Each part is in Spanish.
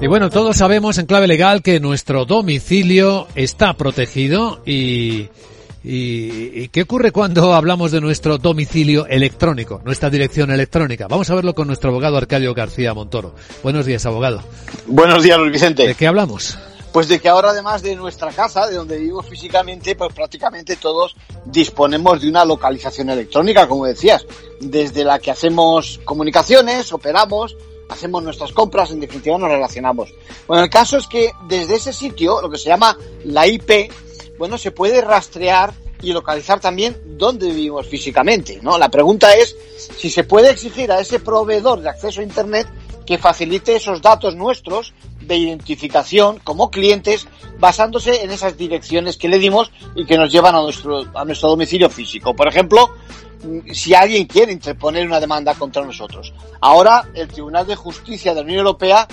Y bueno, todos sabemos en clave legal que nuestro domicilio está protegido y, y, ¿qué ocurre cuando hablamos de nuestro domicilio electrónico, nuestra dirección electrónica? Vamos a verlo con nuestro abogado Arcadio García Montoro. Buenos días, abogado. Buenos días, Luis Vicente. ¿De qué hablamos? Pues de que ahora además de nuestra casa, de donde vivimos físicamente, pues prácticamente todos disponemos de una localización electrónica, como decías, desde la que hacemos comunicaciones, operamos, hacemos nuestras compras, en definitiva nos relacionamos. Bueno, el caso es que desde ese sitio, lo que se llama la IP, bueno, se puede rastrear y localizar también dónde vivimos físicamente, ¿no? La pregunta es si se puede exigir a ese proveedor de acceso a Internet que facilite esos datos nuestros de identificación como clientes basándose en esas direcciones que le dimos y que nos llevan a nuestro, a nuestro domicilio físico. Por ejemplo, si alguien quiere interponer una demanda contra nosotros. Ahora el Tribunal de Justicia de la Unión Europea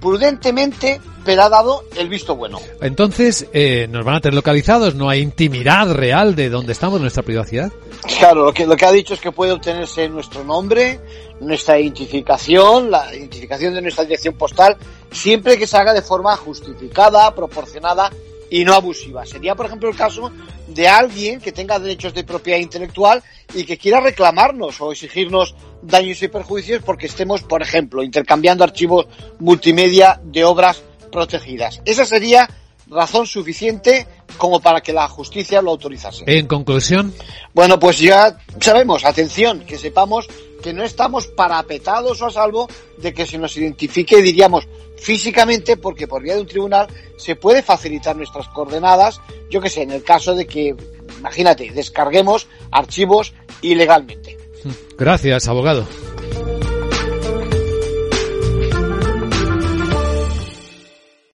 prudentemente pero ha dado el visto bueno. Entonces, eh, ¿nos van a tener localizados? ¿No hay intimidad real de dónde estamos, nuestra privacidad? Claro, lo que, lo que ha dicho es que puede obtenerse nuestro nombre, nuestra identificación, la identificación de nuestra dirección postal, siempre que se haga de forma justificada, proporcionada y no abusiva. Sería, por ejemplo, el caso de alguien que tenga derechos de propiedad intelectual y que quiera reclamarnos o exigirnos daños y perjuicios porque estemos, por ejemplo, intercambiando archivos multimedia de obras protegidas. Esa sería razón suficiente como para que la justicia lo autorizase. En conclusión. Bueno, pues ya sabemos, atención, que sepamos que no estamos parapetados o a salvo de que se nos identifique, diríamos, físicamente, porque por vía de un tribunal se puede facilitar nuestras coordenadas, yo que sé, en el caso de que, imagínate, descarguemos archivos ilegalmente. Gracias, abogado.